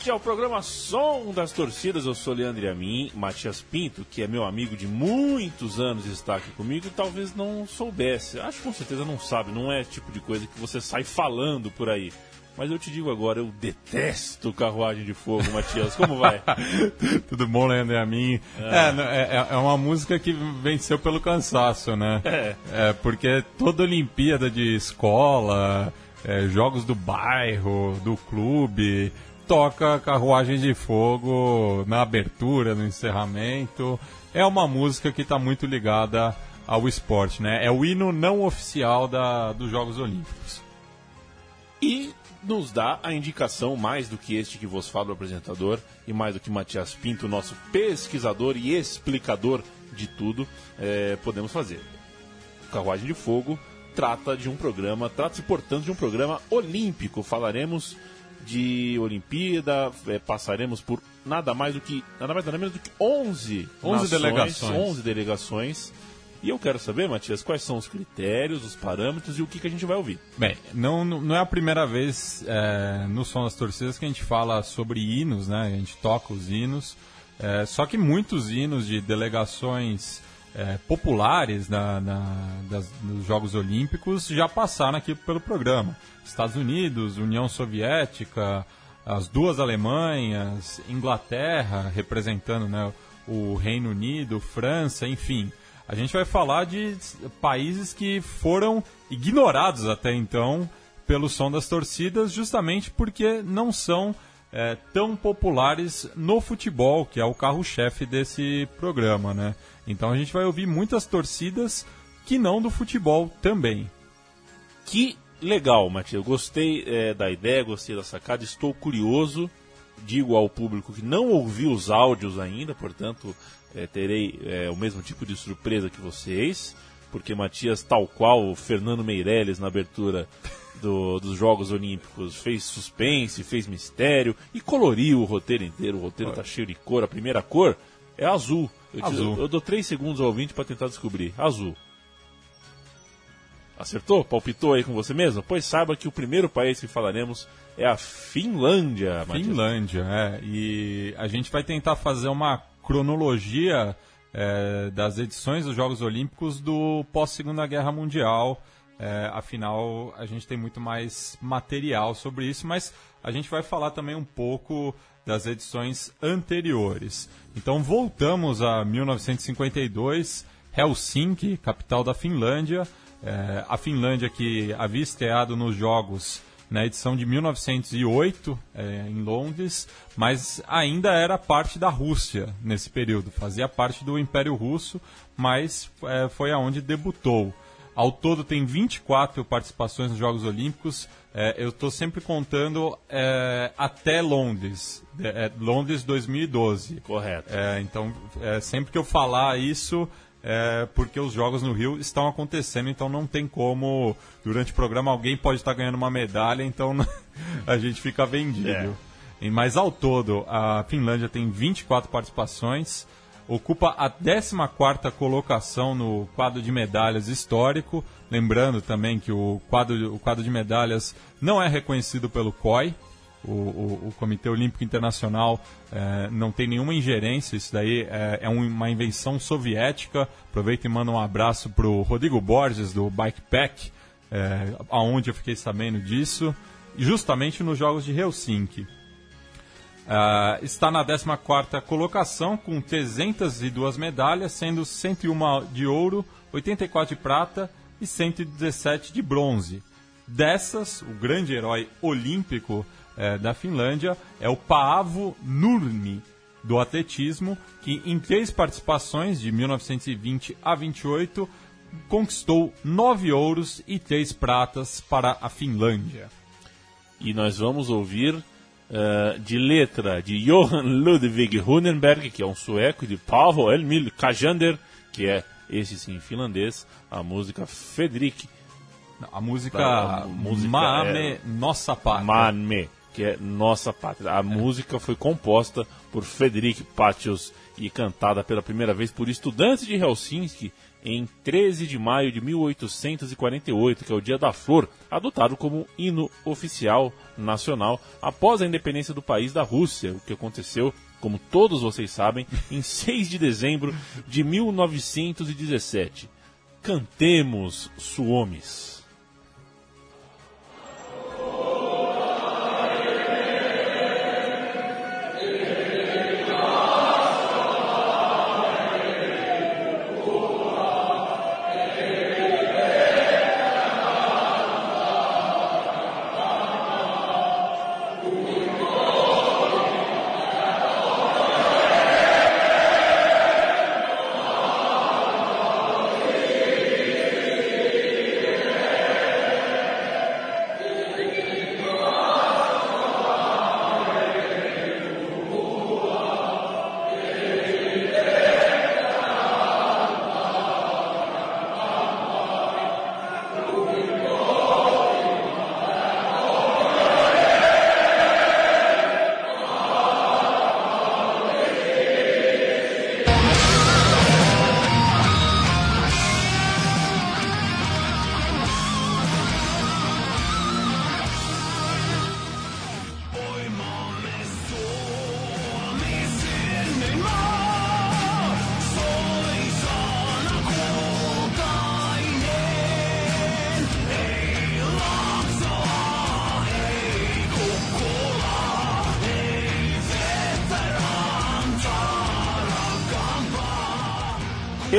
Este é o programa Som das Torcidas. Eu sou Leandro Amin, Matias Pinto, que é meu amigo de muitos anos está aqui comigo e talvez não soubesse. Acho que com certeza não sabe, não é tipo de coisa que você sai falando por aí. Mas eu te digo agora, eu detesto carruagem de fogo, Matias. Como vai? Tudo bom, Leandro Amin? É, n- é, é uma música que venceu pelo cansaço, né? É. É, porque toda Olimpíada de escola, é, jogos do bairro, do clube, toca Carruagem de Fogo na abertura, no encerramento. É uma música que está muito ligada ao esporte, né? É o hino não oficial da, dos Jogos Olímpicos. E nos dá a indicação, mais do que este que vos fala o apresentador, e mais do que Matias Pinto, nosso pesquisador e explicador de tudo, é, podemos fazer. Carruagem de Fogo trata de um programa, trata-se, portanto, de um programa olímpico. Falaremos de Olimpíada, é, passaremos por nada mais do que, nada mais nada menos do que 11, 11 nações, delegações. 11 delegações. E eu quero saber, Matias, quais são os critérios, os parâmetros e o que, que a gente vai ouvir. Bem, não, não é a primeira vez é, no Som das Torcidas que a gente fala sobre hinos, né? A gente toca os hinos. É, só que muitos hinos de delegações é, populares na, na- das- nos Jogos Olímpicos já passaram aqui pelo programa. Estados Unidos, União Soviética, as duas Alemanhas, Inglaterra, representando né, o Reino Unido, França, enfim. A gente vai falar de países que foram ignorados até então pelo som das torcidas, justamente porque não são é, tão populares no futebol, que é o carro-chefe desse programa, né? Então a gente vai ouvir muitas torcidas que não do futebol também. Que legal, Matias. Gostei é, da ideia, gostei da sacada. Estou curioso. Digo ao público que não ouviu os áudios ainda, portanto, é, terei é, o mesmo tipo de surpresa que vocês. Porque Matias, tal qual o Fernando Meirelles na abertura do- dos Jogos Olímpicos, fez suspense, fez mistério e coloriu o roteiro inteiro. O roteiro tá cheio de cor. A primeira cor é azul. Eu, te- Azul. eu dou três segundos ao ouvinte para tentar descobrir. Azul. Acertou? Palpitou aí com você mesmo? Pois saiba que o primeiro país que falaremos é a Finlândia. Matias. Finlândia, é. E a gente vai tentar fazer uma cronologia é, das edições dos Jogos Olímpicos do pós-Segunda Guerra Mundial. É, afinal, a gente tem muito mais material sobre isso, mas a gente vai falar também um pouco das edições anteriores. Então, voltamos a 1952, Helsinki, capital da Finlândia. É, a Finlândia que havia estreado nos Jogos na edição de 1908 é, em Londres, mas ainda era parte da Rússia nesse período, fazia parte do Império Russo, mas é, foi aonde debutou. Ao todo tem 24 participações nos Jogos Olímpicos. É, eu estou sempre contando é, até Londres, é, Londres 2012. Correto. É, então, é, sempre que eu falar isso, é porque os jogos no Rio estão acontecendo, então não tem como, durante o programa, alguém pode estar ganhando uma medalha, então a gente fica vendido. E, Mas ao todo, a Finlândia tem 24 participações, ocupa a 14ª colocação no quadro de medalhas histórico, lembrando também que o quadro, o quadro de medalhas não é reconhecido pelo COI, o, o- o Comitê Olímpico Internacional eh, não tem nenhuma ingerência, isso daí eh, é um- uma invenção soviética. Aproveito e mando um abraço para o Rodrigo Borges, do Bikepack, eh, aonde eu fiquei sabendo disso, justamente nos Jogos de Helsinki. Ah, está na 14ª colocação com 302 medalhas, sendo 101 de ouro, 84 de prata e 117 de bronze. Dessas, o grande herói olímpico é, da Finlândia é o Paavo Nurmi, do atletismo, que em três participações, de 1920 a 28, conquistou nove ouros e três pratas para a Finlândia. E nós vamos ouvir uh, de letra de Johan Ludwig Hunenberg, que é um sueco, e de Paavo Emil Kajander, que é esse sim finlandês, a música Fredrik. A música, a música Maame é, Nossa Pátria. Maame, que é Nossa Pátria. A é. música foi composta por Fredrik Patios e cantada pela primeira vez por estudantes de Helsinki em 13 de maio de 1848, que é o Dia da Flor, adotado como hino oficial nacional após a independência do país da Rússia, o que aconteceu, como todos vocês sabem, em 6 de dezembro de 1917. Cantemos, Suomis.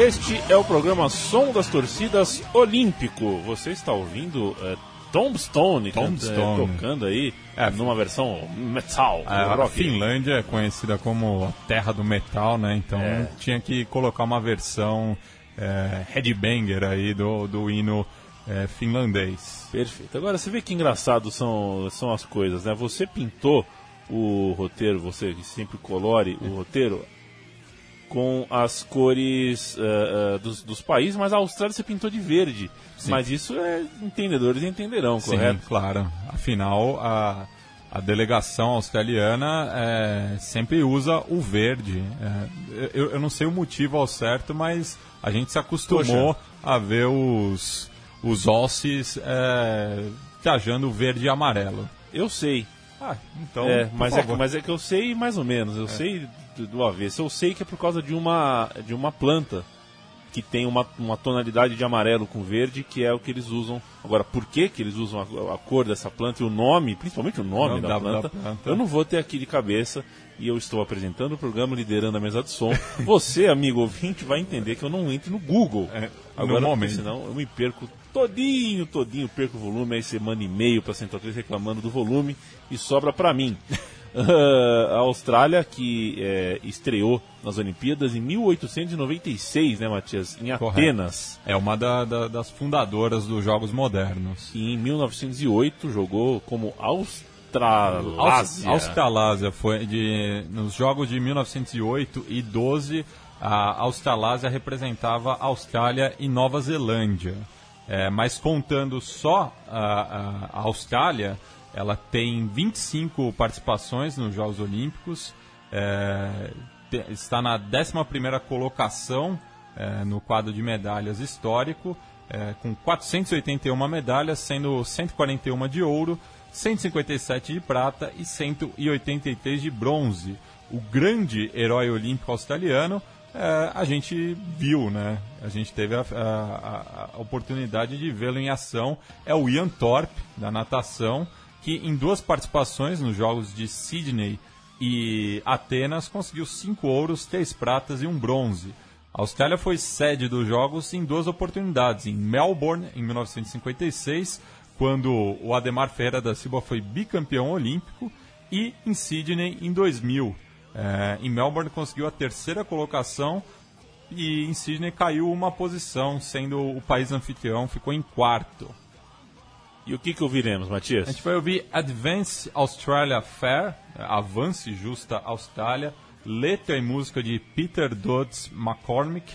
Este é o programa Som das Torcidas Olímpico. Você está ouvindo é, Tombstone, Tombstone. É, tocando aí é, numa versão metal. A, a Finlândia é conhecida como a terra do metal, né? Então é. tinha que colocar uma versão é, headbanger aí do, do hino é, finlandês. Perfeito. Agora você vê que engraçado são, são as coisas, né? Você pintou o roteiro, você que sempre colore o roteiro, com as cores uh, uh, dos, dos, países, mas a Austrália você pintou de verde. Sim. Mas isso é entendedores entenderão, Sim, correto? claro. Afinal, a, a delegação australiana é, sempre usa o verde. É, eu, eu, não sei o motivo ao certo, mas a gente se acostumou Poxa. a ver os, os Aussies é, viajando verde e amarelo. Eu sei. Ah, então. É, mas, é, mas é que eu sei mais ou menos. Eu é. sei do, do avesso. Eu sei que é por causa de uma, de uma planta que tem uma, uma tonalidade de amarelo com verde, que é o que eles usam. Agora, por que, que eles usam a, a cor dessa planta e o nome, principalmente o nome da, da, planta, da, planta, eu não vou ter aqui de cabeça. E eu estou apresentando o programa liderando a mesa de som. Você, amigo ouvinte, vai entender que eu não entro no Google. É, Agora, momento. senão eu me perco todinho, todinho, perco o volume, aí você manda e-mail para Central 3 reclamando do volume e sobra para mim. a Austrália, que é, estreou nas Olimpíadas em 1896, né, Matias? Em Atenas. Correto. É uma da, da, das fundadoras dos Jogos Modernos. E em 1908 jogou como Australásia. Australásia foi de nos Jogos de 1908 e 12 a Australásia representava Austrália e Nova Zelândia. É, mas contando só a, a, Austrália, ela tem 25 participações nos Jogos Olímpicos, é, está na 11 colocação é, no quadro de medalhas histórico, é, com 481 medalhas, sendo 141 de ouro, 157 de prata e 183 de bronze. O grande herói olímpico australiano é, a gente viu, né? A gente teve a, a, a oportunidade de vê-lo em ação. É o Ian Thorpe, da natação, que em duas participações nos Jogos de Sydney e Atenas conseguiu cinco ouros, três pratas e um bronze. A Austrália foi sede dos Jogos em duas oportunidades, em Melbourne em 1956, quando o Ademar Ferreira da Silva foi bicampeão olímpico, e em Sydney em 2000. É, em Melbourne conseguiu a terceira colocação e em Sydney caiu uma posição, sendo o país anfitrião, ficou em quarto. E o que, que ouviremos, Matias? A gente vai ouvir Advance Australia Fair, Avance Justa Austrália, letra e música de Peter Dodds McCormick.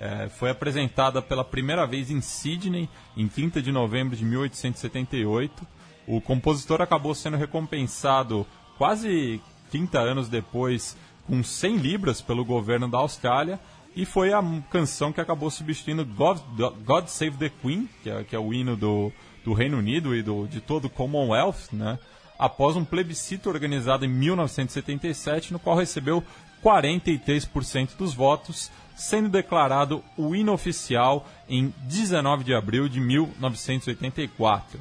É, foi apresentada pela primeira vez em Sydney, em 30 de novembro de 1878. O compositor acabou sendo recompensado quase 30 anos depois com 100 libras pelo governo da Austrália e foi a canção que acabou substituindo God, God Save the Queen, que é, que é o hino do, do Reino Unido e do, de todo o Commonwealth, né? após um plebiscito organizado em 1977, no qual recebeu 43% dos votos, sendo declarado o hino oficial em 19 de abril de 1984.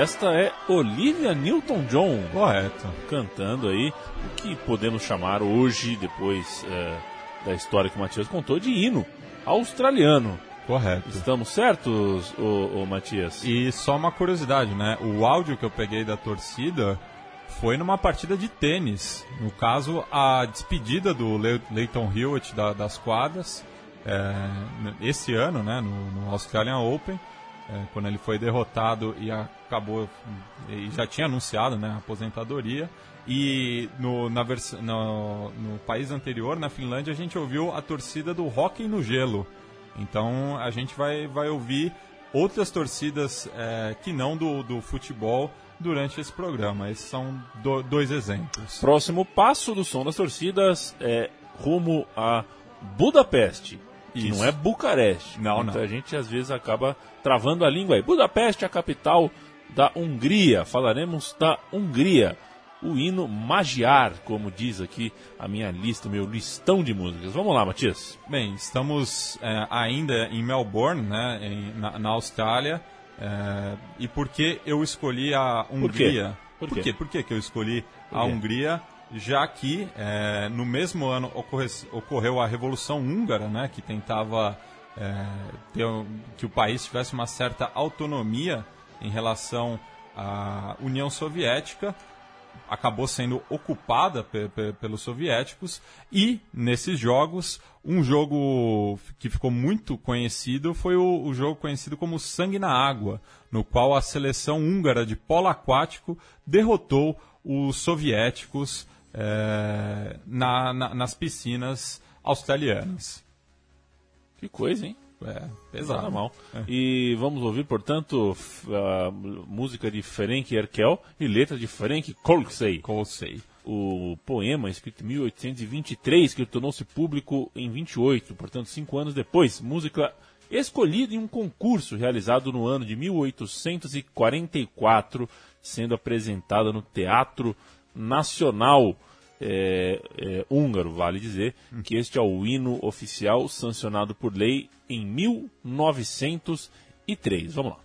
Esta é Olivia Newton-John. Correto. Cantando aí o que podemos chamar hoje, depois é, da história que o Matias contou, de hino australiano. Correto. Estamos certos, ô, ô, Matias? E só uma curiosidade, né? O áudio que eu peguei da torcida foi numa partida de tênis. No caso, a despedida do Le Leighton Hewitt da, das quadras, é, esse ano, né, no, no Australian Open é, quando ele foi derrotado e acabou e já tinha anunciado né, a aposentadoria e no, na no, no, país anterior, na Finlândia, a gente ouviu a torcida do hockey no gelo. Então a gente vai, vai ouvir outras torcidas é, que não do, do futebol durante esse programa. Esses são do, dois exemplos. Próximo passo do som das torcidas é rumo a Budapeste. Que não é Bucareste. Não, Muita não. gente às vezes acaba travando a língua aí. Budapeste é a capital da Hungria. Falaremos da Hungria. O hino Magiar, como diz aqui a minha lista, meu listão de músicas. Vamos lá, Matias. Bem, estamos é, ainda em Melbourne, né, em, na, na, Austrália. É, e por que eu escolhi a Hungria? Por quê? Por quê? Por que, que eu escolhi a Hungria? Já que é, no mesmo ano ocorre, ocorreu a Revolução Húngara, né, que tentava é, ter, que o país tivesse uma certa autonomia em relação à União Soviética, acabou sendo ocupada pe pe pelos soviéticos. E nesses jogos um jogo que ficou muito conhecido foi o, o, jogo conhecido como Sangue na Água, no qual a seleção húngara de polo aquático derrotou os soviéticos é, na, na, nas piscinas australianas. Que coisa, hein? É, pesado. mal. É. E vamos ouvir, portanto, música de Ferenc Erkel e letra de Ferenc Kolksey. Kolksey. O poema, escrito em 1823, que tornou-se público em 28, portanto, cinco anos depois. Música escolhida em um concurso realizado no ano de 1844, sendo apresentada no Teatro Nacional é, é, húngaro, vale dizer, que este é o hino oficial sancionado por lei em 1903. Vamos lá.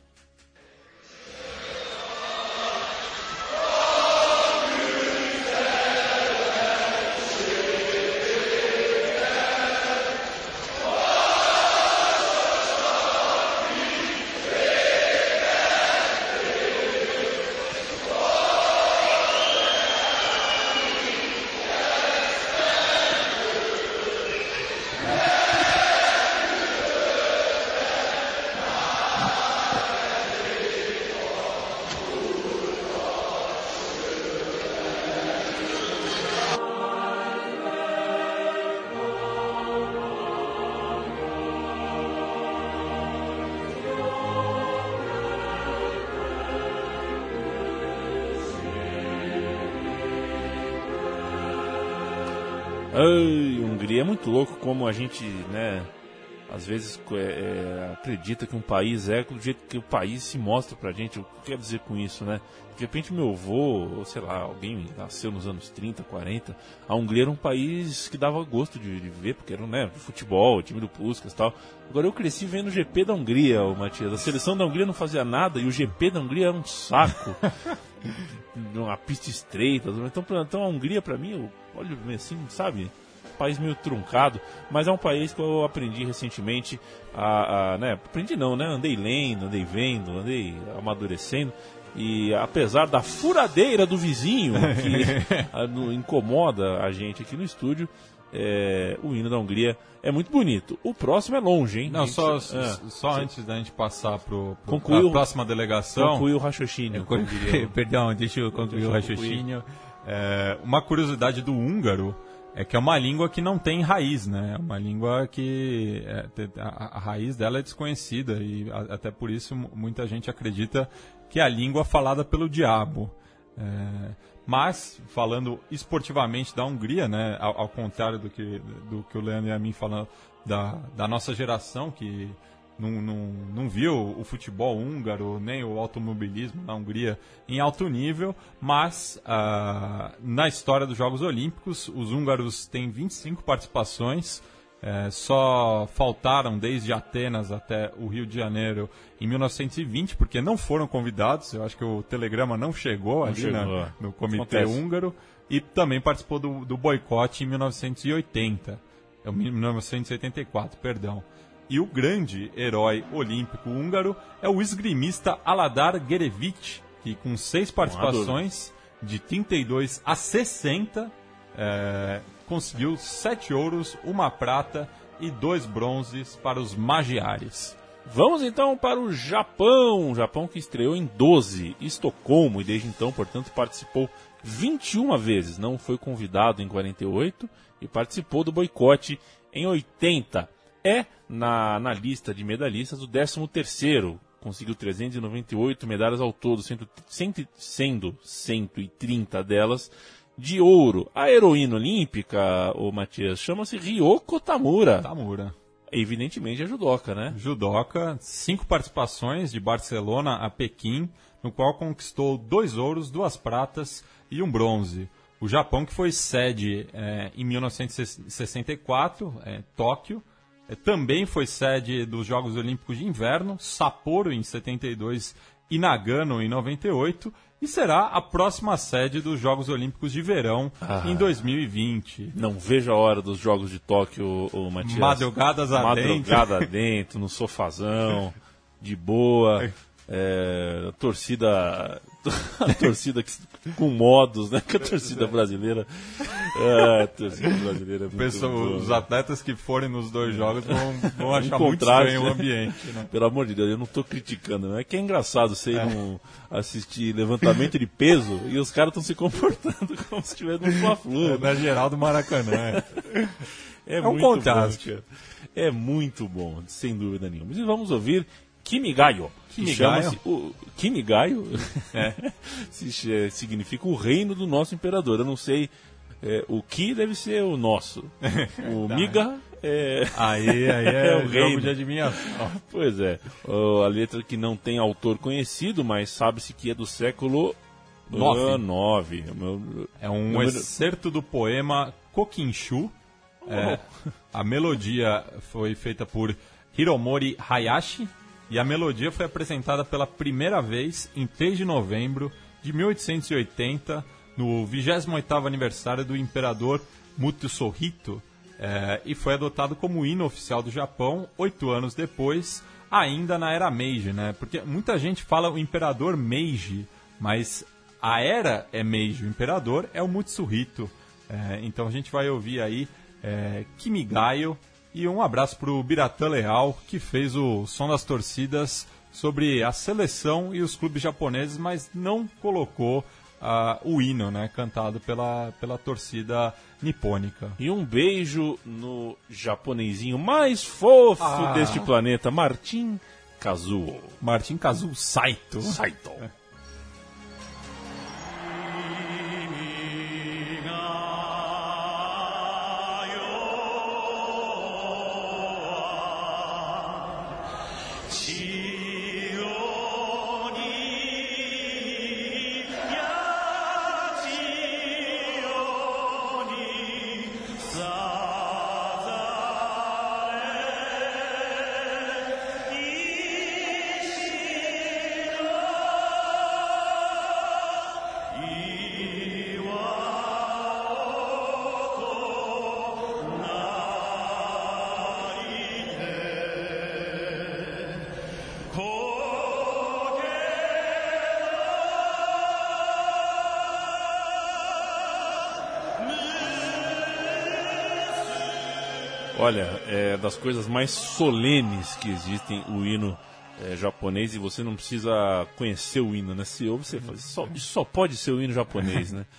Muito louco como a gente, né, às vezes é, é, acredita que um país é do jeito que o país se mostra pra gente. O que quer dizer com isso, né? De repente meu avô, ou sei lá, alguém nasceu nos anos 30, 40, a Hungria era um país que dava gosto de, de ver, porque era, né, futebol, time do Puskas e tal. Agora eu cresci vendo o GP da Hungria, o Matias. A seleção da Hungria não fazia nada e o GP da Hungria era um saco. uma pista estreita. Então, então a Hungria para mim, eu olho assim, sabe? País meio truncado, mas é um país que eu aprendi recentemente a, a né, aprendi não, né, andei lendo, andei vendo, andei amadurecendo e apesar da furadeira do vizinho que a, no, incomoda a gente aqui no estúdio, é, o hino da Hungria é muito bonito. O próximo é longe, hein? Não, gente, só, é, só antes da gente passar para a próxima delegação. Conclui o raciocínio. Perdão, deixa eu concluir deixa o raciocínio. É, uma curiosidade do húngaro é que é uma língua que não tem raiz, né? É uma língua que é, a, a, raiz dela é desconhecida e a, até por isso muita gente acredita que é a língua falada pelo diabo. É, mas, falando esportivamente da Hungria, né, ao, ao, contrário do que, do que o Leandro e a mim falam da, da nossa geração, que não, não, não viu o futebol húngaro nem o automobilismo na Hungria em alto nível, mas uh, na história dos Jogos Olímpicos, os húngaros têm 25 participações, é, só faltaram desde Atenas até o Rio de Janeiro em 1920, porque não foram convidados. Eu acho que o telegrama não chegou não ali chegou. Na, é. no comitê Acontece. húngaro. E também participou do, do boicote em 1980. 1984, perdão. E o grande herói olímpico húngaro é o esgrimista Aladar Gerevic, que com seis participações, de 32 a 60, é, conseguiu sete ouros, uma prata e dois bronzes para os magiares. Vamos então para o Japão. O Japão que estreou em 12, Estocolmo, e desde então, portanto, participou 21 vezes. Não foi convidado em 48 e participou do boicote em 80 é, na, na lista de medalhistas, o 13º. Conseguiu 398 medalhas ao todo, sendo, sendo 130 delas de ouro. A heroína olímpica, o Matias, chama-se Ryoko Tamura. Tamura. Evidentemente é judoca, né? Judoca, cinco participações de Barcelona a Pequim, no qual conquistou dois ouros, duas pratas e um bronze. O Japão, que foi sede é, em 1964, é, Tóquio, é, também foi sede dos Jogos Olímpicos de Inverno, Sapporo em 72 e Nagano em 98, e será a próxima sede dos Jogos Olímpicos de Verão ah, em 2020. Não vejo a hora dos Jogos de Tóquio, o Matias. Madrugadas adentro. Madrugada dentro, no sofazão, de boa. É, torcida a torcida com modos, né? Que a torcida brasileira. É, a torcida brasileira é Pessoa, Os atletas que forem nos dois jogos vão, vão achar muito estranho o ambiente. Né? Pelo amor de Deus, eu não estou criticando, né? É que é engraçado você é. Um, assistir levantamento de peso e os caras estão se comportando como se estivesse no Fla-Flu. É, na geral do Maracanã. É, é, é um contraste. Bom, é muito bom, sem dúvida nenhuma. E vamos ouvir Kimigayo. Kimigayo? O Kimigayo é, significa o reino do nosso imperador. Eu não sei. É, o Ki deve ser o nosso. O tá. Miga é. Aí, aí é, é o reino de adivinhação. Pois é. a letra que não tem autor conhecido, mas sabe-se que é do século 9. É um número... excerto do poema Kokinshu. Oh. É, a melodia foi feita por Hiromori Hayashi e a melodia foi apresentada pela primeira vez em 3 de novembro de 1880, no 28º aniversário do imperador Mutsuhito, é, e foi adotado como hino oficial do Japão oito anos depois, ainda na era Meiji, né? Porque muita gente fala o imperador Meiji, mas a era é Meiji, o imperador é o Mutsuhito. É, então a gente vai ouvir aí é, Kimigayo, e um abraço para o Biratã Leal, que fez o som das torcidas sobre a seleção e os clubes japoneses, mas não colocou uh, o hino né, cantado pela, pela torcida nipônica. E um beijo no japonesinho mais fofo ah. deste planeta, Martin Kazuo. Martin Kazuo Saito. Saito. É. 七 Olha, é das coisas mais solenes que existem o hino é, japonês e você não precisa conhecer o hino, né? Se ouve, você fala, isso só, só pode ser o hino japonês, né?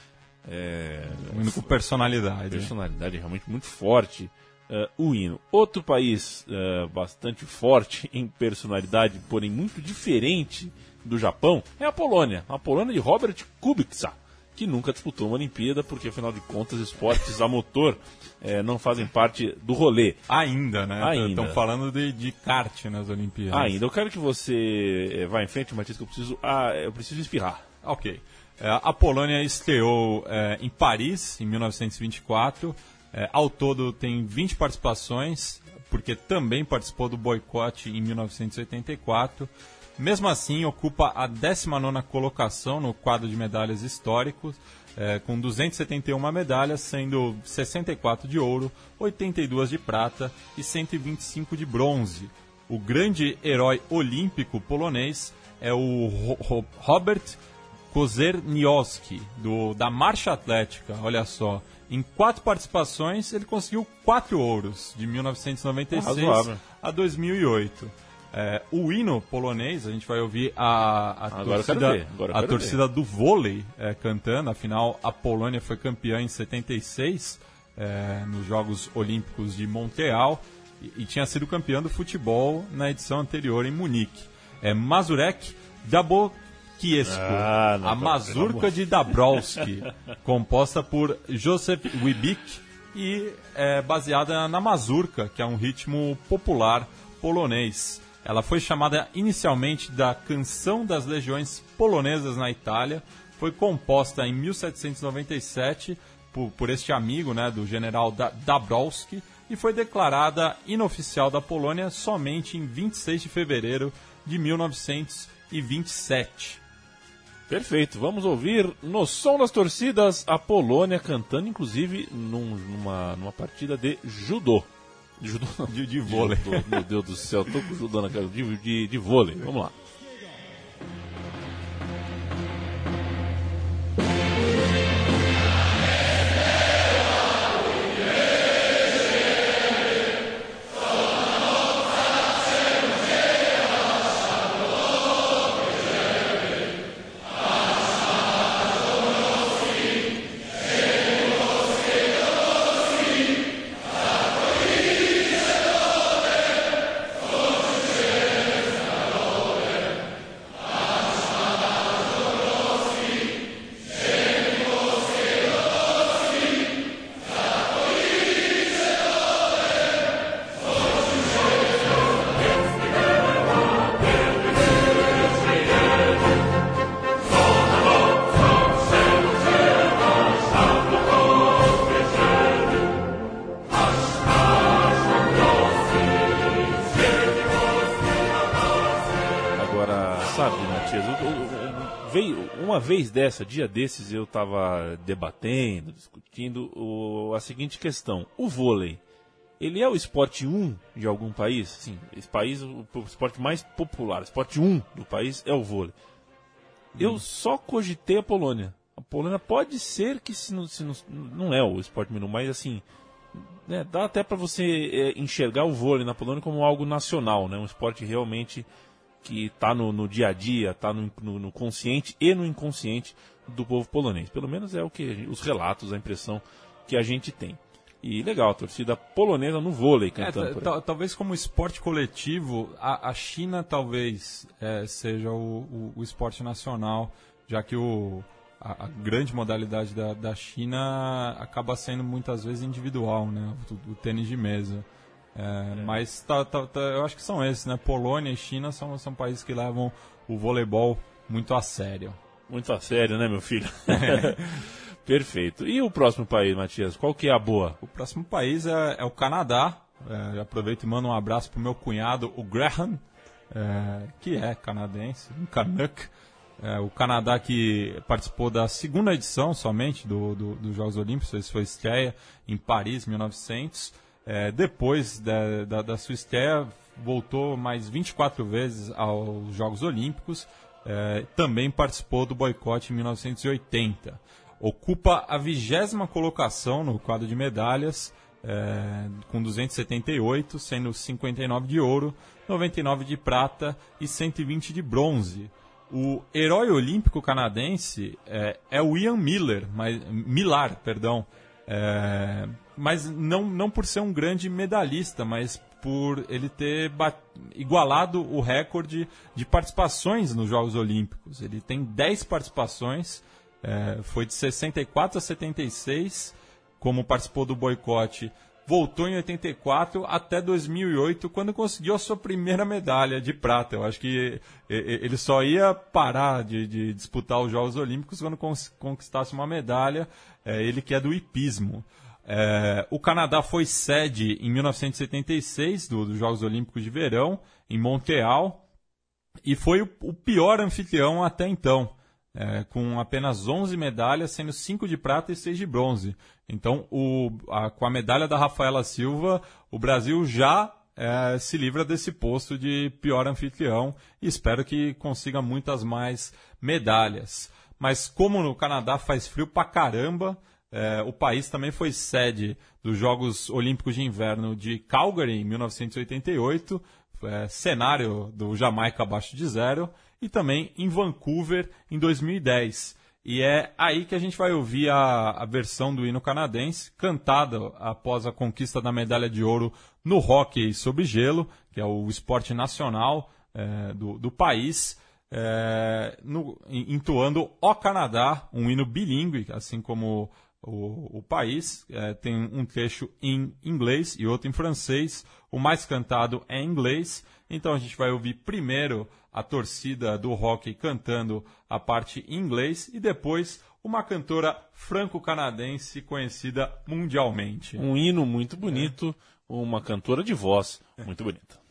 É, Um hino com personalidade. personalidade realmente muito forte. é, o hino. Outro país é, bastante forte em personalidade, porém muito diferente do Japão, é a Polônia. A Polônia de Robert Kubica, que nunca disputou uma Olimpíada, porque afinal de contas esportes a motor é, não fazem parte do rolê. Ainda, né? Ainda. Estão falando de, de kart nas Olimpíadas. Ainda, eu quero que você é, vá em frente, Matias, que eu preciso, ah, eu preciso espirrar. Ok. É, a Polônia estreou é, em Paris, em 1924. É, ao todo tem 20 participações, porque também participou do boicote em 1984. Mesmo assim, ocupa a 19ª colocação no quadro de medalhas históricos, é, com 271 medalhas, sendo 64 de ouro, 82 de prata e 125 de bronze. O grande herói olímpico polonês é o Ro- Ro- Robert Kozerniowski, do, da marcha atlética, olha só. Em quatro participações, ele conseguiu quatro ouros, de 1996 Razoável. a 2008. É, o hino polonês, a gente vai ouvir a, a Agora torcida, ver, a torcida do vôlei é, cantando, afinal a Polônia foi campeã em 76 é, nos Jogos Olímpicos de Montreal e, e tinha sido campeã do futebol na edição anterior em Munique. É Mazurek Dabokiesco, Ah, a amor. de Dabrowski, composta por Joseph Wibik e é, baseada na mazurca, que é um ritmo popular polonês. Ela foi chamada inicialmente da Canção das Legiões Polonesas na Itália, foi composta em 1797 por, por este amigo né, do general da Dabrowski e foi declarada inoficial da Polônia somente em 26 de fevereiro de 1927. Perfeito, vamos ouvir no som das torcidas a Polônia cantando, inclusive num- numa, numa partida de judô. De judô não. De- de vôlei. judô, meu Deus do céu, tô com judô na cara. De, de, de vôlei, vamos lá. Sabe, Matias, eu- eu- eu- veio uma vez dessa, dia desses, eu estava debatendo, discutindo o- a seguinte questão: o vôlei, ele é o esporte 1 de algum país? Sim, esse país, o, o esporte mais popular, o esporte 1 do país é o vôlei. Eu só cogitei a Polônia. A Polônia pode ser que se não, se não, não é o esporte número um, mas assim, né, dá até para você é, enxergar o vôlei na Polônia como algo nacional, né, um esporte realmente que está no, no dia a dia, está no, no- no consciente e no inconsciente do povo polonês. Pelo menos é o que os relatos, a impressão que a gente tem. E legal, a torcida polonesa no vôlei É, cantando. ta- talvez como esporte coletivo, a, a China talvez é, seja o, o- o esporte nacional, já que o, a, a grande modalidade da, da China acaba sendo muitas vezes individual, né? O tênis de mesa. É, Mas tá- tá- tá- eu acho que são esses, né? Polônia e China são, são países que levam o voleibol muito a sério. Muito a sério, né, meu filho? Perfeito. E o próximo país, Matias? Qual que é a boa? O próximo país é, é o Canadá. É, aproveito e mando um abraço pro meu cunhado, o Graham, é, que é canadense, um Canuck. É, o Canadá que participou da segunda edição somente do, do- dos Jogos Olímpicos, fez sua estreia em Paris, 1900. É, depois da, da, da sua estreia, voltou mais 24 vezes aos Jogos Olímpicos. É, também participou do boicote em 1980. Ocupa a vigésima colocação no quadro de medalhas, é, com 278, sendo 59 de ouro, 99 de prata e 120 de bronze. O herói olímpico canadense é, é o Ian Miller, mas, Millar, perdão, é, mas não, não por ser um grande medalhista, mas por ele ter igualado o recorde de participações nos Jogos Olímpicos. Ele tem 10 participações, é, foi de 64 a 76, como participou do boicote voltou em 84 até 2008, quando conseguiu a sua primeira medalha de prata. Eu acho que ele só ia parar de, de disputar os Jogos Olímpicos quando conquistasse uma medalha, é, ele que é do hipismo. É, o Canadá foi sede em 1976 dos do Jogos Olímpicos de Verão, em Montreal, e foi o, o pior anfitrião até então é, com apenas 11 medalhas, sendo 5 de prata e 6 de bronze. Então, o, a, com a medalha da Rafaela Silva, o Brasil já é, se livra desse posto de pior anfitrião e espero que consiga muitas mais medalhas. Mas como no Canadá faz frio pra caramba, é, o país também foi sede dos Jogos Olímpicos de Inverno de Calgary em 1988, é, cenário do Jamaica abaixo de zero, e também em Vancouver em 2010. E é aí que a gente vai ouvir a, a versão do hino canadense, cantada após a conquista da medalha de ouro no hockey sobre gelo, que é o esporte nacional é, do, do país, é, no, entoando O Canadá, um hino bilíngue, assim como o, o país. É, tem um trecho em inglês e outro em francês. O mais cantado é em inglês. Então a gente vai ouvir primeiro a torcida do hockey cantando a parte em inglês e depois uma cantora franco-canadense conhecida mundialmente. Um hino muito bonito, é. uma cantora de voz muito bonita.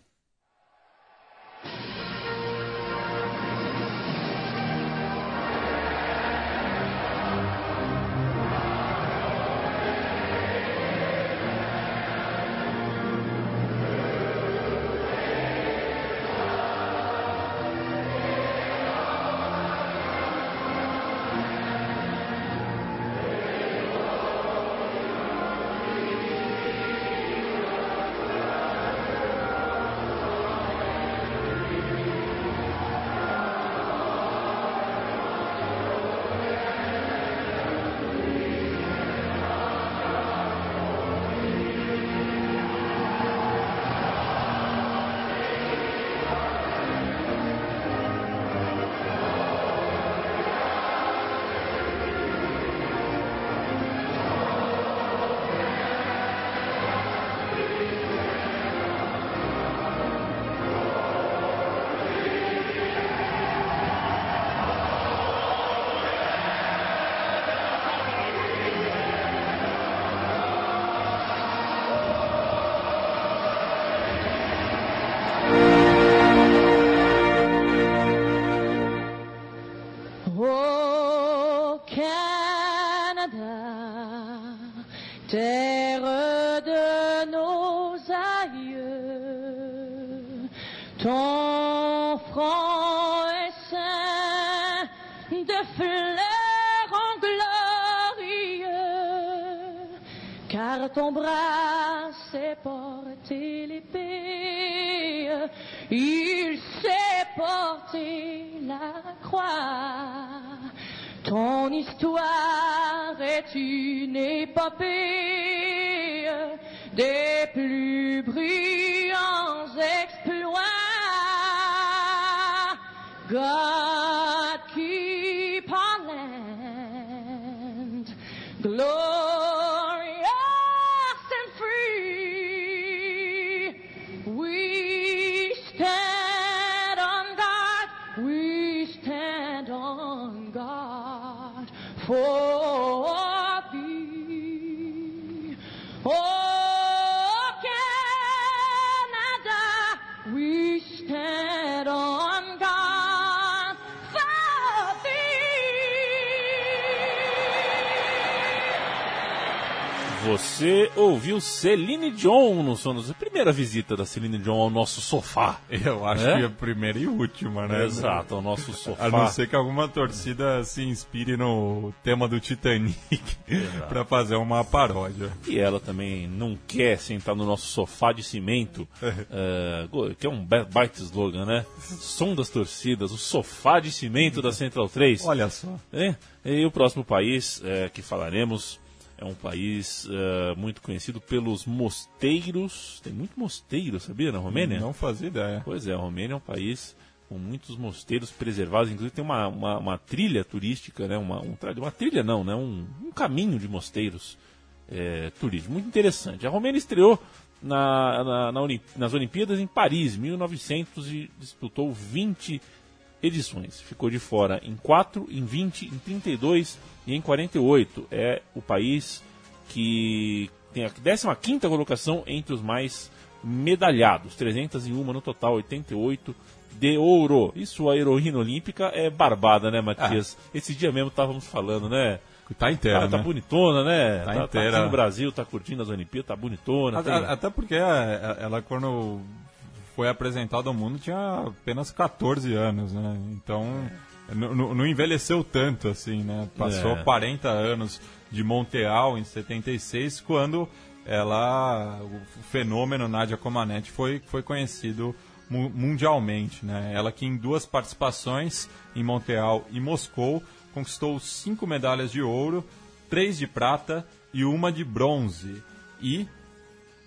épopée des plus brillants exploits. God keep our land glorious and free. We stand on God. We stand on God for Você ouviu Celine Dion no som dos... Primeira visita da Celine Dion ao nosso sofá. Eu acho É? que é a primeira e última, né? Exato, ao nosso sofá. A não ser que alguma torcida se inspire no tema do Titanic para fazer uma paródia. E ela também não quer sentar no nosso sofá de cimento, go- que é um ba- baita slogan, né? Som das torcidas, o sofá de cimento da Central 3. Olha só. É, e o próximo país é, que falaremos é um país é, muito conhecido pelos mosteiros. Tem muito mosteiro, sabia, na Romênia? Não fazia ideia. Pois é, a Romênia é um país com muitos mosteiros preservados. Inclusive tem uma, uma, uma trilha turística, né? Uma, um, uma trilha não, né? Um, um caminho de mosteiros é, turístico. Muito interessante. A Romênia estreou na, na- na Olim- nas Olimpíadas em Paris, 1900, e disputou 20 edições. Ficou de fora em 4, em 20, em 32 e em 48. É o país que tem a 15 colocação entre os mais medalhados. 301 no total, 88 de ouro. E sua heroína olímpica é barbada, né, Matias? Esse dia mesmo estávamos falando, né? Tá inteira, Ela tá né? bonitona, né? Tá Tá, inteira. aqui no Brasil, tá curtindo as Olimpíadas, tá bonitona. Até, tem- até porque é, ela, quando foi apresentada ao mundo, tinha apenas 14 anos, né? Então, não envelheceu tanto, assim, né? Passou É. 40 anos de Montreal em 76, quando ela, o fenômeno Nadia Comaneci foi, foi conhecido mu- mundialmente, né? Ela que em duas participações, em Montreal e Moscou, conquistou cinco medalhas de ouro, três de prata e uma de bronze. E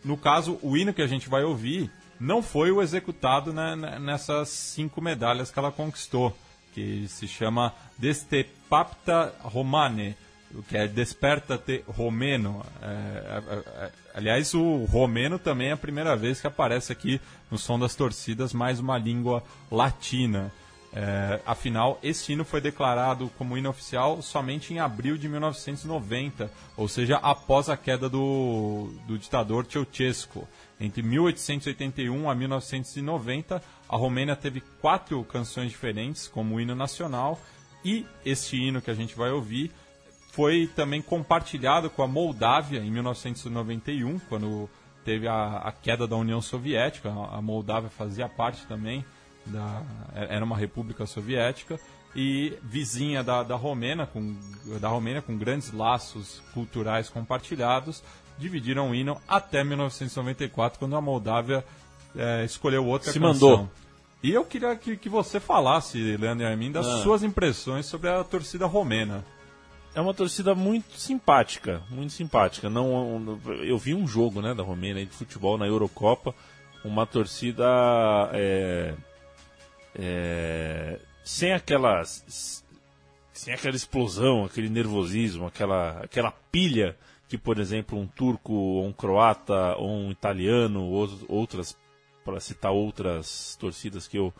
no caso, o hino que a gente vai ouvir não foi o executado né, né, nessas cinco medalhas que ela conquistou, que se chama Destepapta Romane, o que é Desperta-te Romeno. É, é, é, aliás, o romeno também é a primeira vez que aparece aqui no som das torcidas, mais uma língua latina. É, afinal, esse hino foi declarado como hino oficial somente em abril de 1990, ou seja, após a queda do, do ditador Ceausescu. Entre 1881 a 1990, a Romênia teve quatro canções diferentes como hino nacional e este hino que a gente vai ouvir foi também compartilhado com a Moldávia em 1991, quando teve a, a queda da União Soviética. A a Moldávia fazia parte também da, era uma república soviética e vizinha da, da Romênia, com, da Romênia com grandes laços culturais compartilhados, dividiram o hino até 1994, quando a Moldávia eh, escolheu outra Se canção. mandou. E eu queria que, que você falasse, Leandro e Armin, das Ah. suas impressões sobre a torcida romena. É uma torcida muito simpática, muito simpática. Não, eu vi um jogo, né, da Romênia de futebol na Eurocopa, uma torcida é, é, sem aquelas, sem aquela explosão, aquele nervosismo, aquela, aquela pilha que, por exemplo, um turco, ou um croata, ou um italiano, ou outras, para citar outras torcidas que eu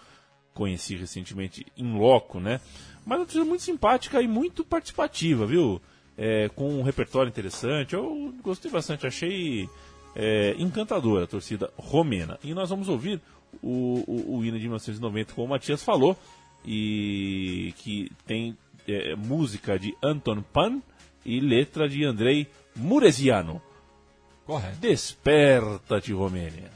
conheci recentemente em loco, né? Mas uma torcida muito simpática e muito participativa, viu? É, com um repertório interessante. Eu gostei bastante, achei é, encantadora a torcida romena. E nós vamos ouvir o, o, o hino de 1990, como o Matias falou, e que tem é, música de Anton Pan e letra de Andrei Muresiano. Correto. Desperta-te, Romênia.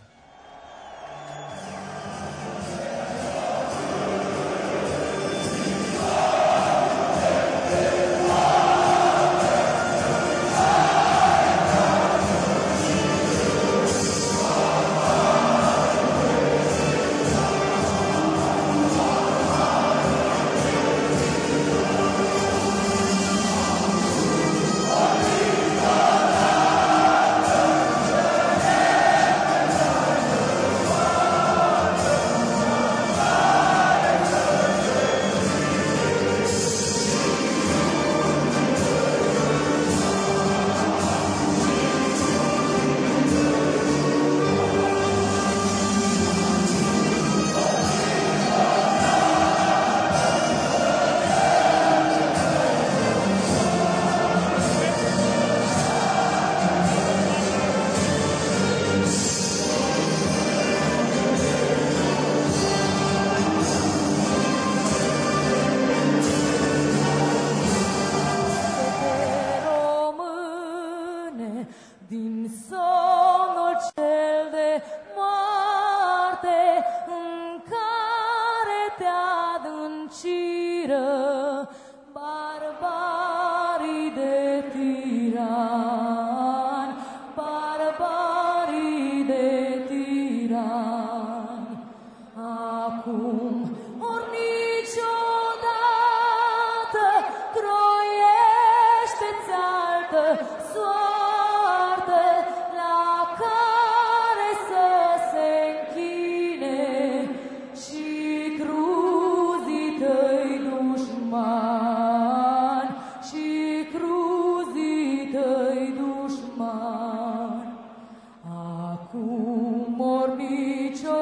Dușmani. Acum ori niciodată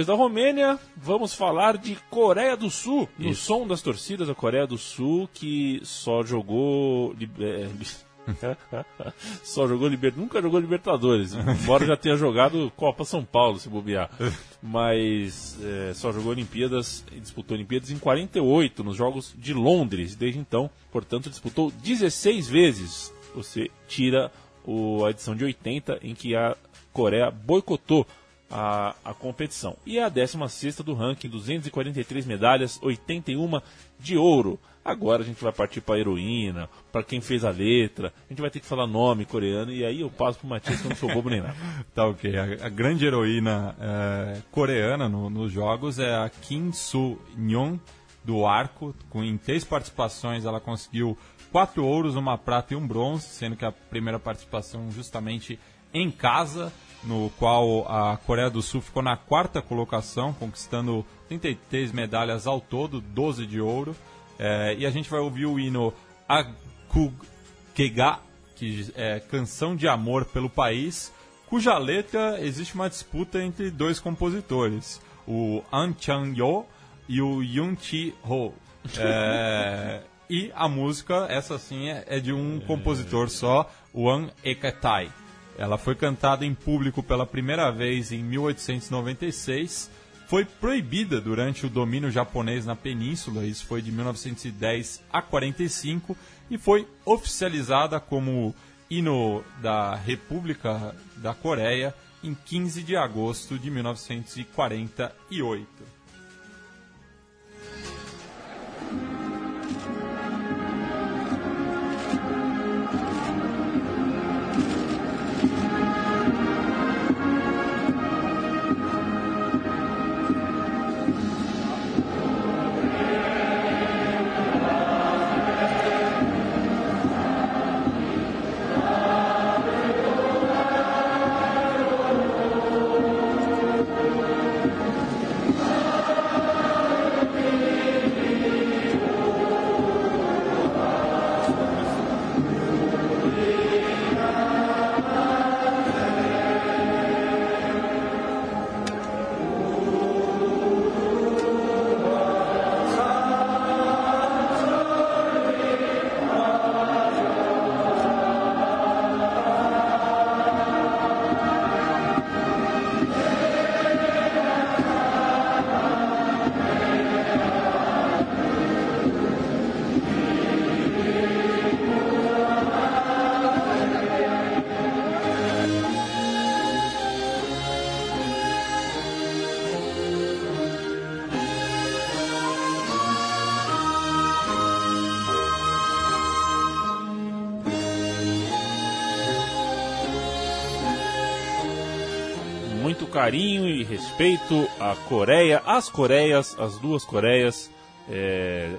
Depois da Romênia, vamos falar de Coreia do Sul, no Isso. som das torcidas da Coreia do Sul, que só jogou. é, só jogou Liber... nunca jogou Libertadores, embora já tenha jogado Copa São Paulo, se bobear. Mas é, só jogou Olimpíadas e disputou Olimpíadas em 48, nos Jogos de Londres. Desde então, portanto, disputou 16 vezes. Você tira o, a edição de 80, em que a Coreia boicotou a, a competição. E é a 16 do ranking, 243 medalhas, 81 de ouro. Agora a gente vai partir para heroína, para quem fez a letra. A gente vai ter que falar nome coreano e aí eu passo pro Matias que eu não sou bobo nem nada. Tá ok. A, a grande heroína é, coreana no- nos jogos é a Kim Soo-nyong, do arco. Com, em três participações ela conseguiu quatro ouros, uma prata e um bronze, sendo que a primeira participação justamente em casa, no qual a Coreia do Sul ficou na quarta colocação, conquistando 33 medalhas ao todo, 12 de ouro. É, e a gente vai ouvir o hino Akugega, que é Canção de Amor pelo País, cuja letra existe uma disputa entre dois compositores, o An Chang-yo e o Yoon Chi-ho. É, e a música, essa sim, é, é de um compositor só, o An Ekatai. Ela foi cantada em público pela primeira vez em 1896 foi proibida durante o domínio japonês na península, isso foi de 1910 a 45, e foi oficializada como hino da República da Coreia em 15 de agosto de 1948. Carinho e respeito à Coreia, às Coreias, as duas Coreias. É,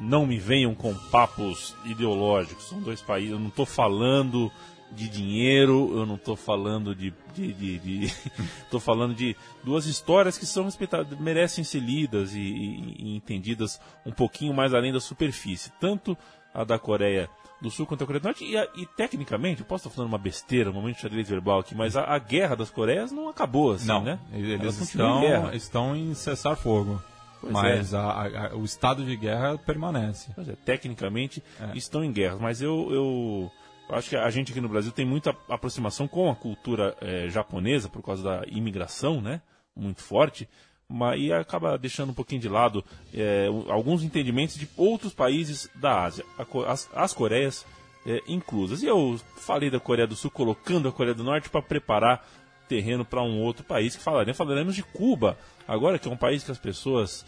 não me venham com papos ideológicos. São dois países. Eu não estou falando de dinheiro, eu não estou falando de. tô falando de duas histórias que são respeitadas, merecem ser lidas e, e, e entendidas um pouquinho mais além da superfície. Tanto a da Coreia do Sul quanto a Coreia do Norte. E, e tecnicamente, eu posso estar falando uma besteira, um momento de xadrez verbal aqui, mas a, a guerra das Coreias não acabou assim, não, né? eles continuam em estão, estão em cessar-fogo. Pois Mas a- a- a- o estado de guerra permanece. É, tecnicamente É. estão em guerra, mas eu, eu acho que a gente aqui no Brasil tem muita aproximação com a cultura eh, japonesa por causa da imigração, né? Muito forte, mas e acaba deixando um pouquinho de lado o- alguns entendimentos de outros países da Ásia, as, as Coreias eh, inclusas. E eu falei da Coreia do Sul colocando a Coreia do Norte para preparar terreno para um outro país que falaremos, falaremos de Cuba, agora que é um país que as pessoas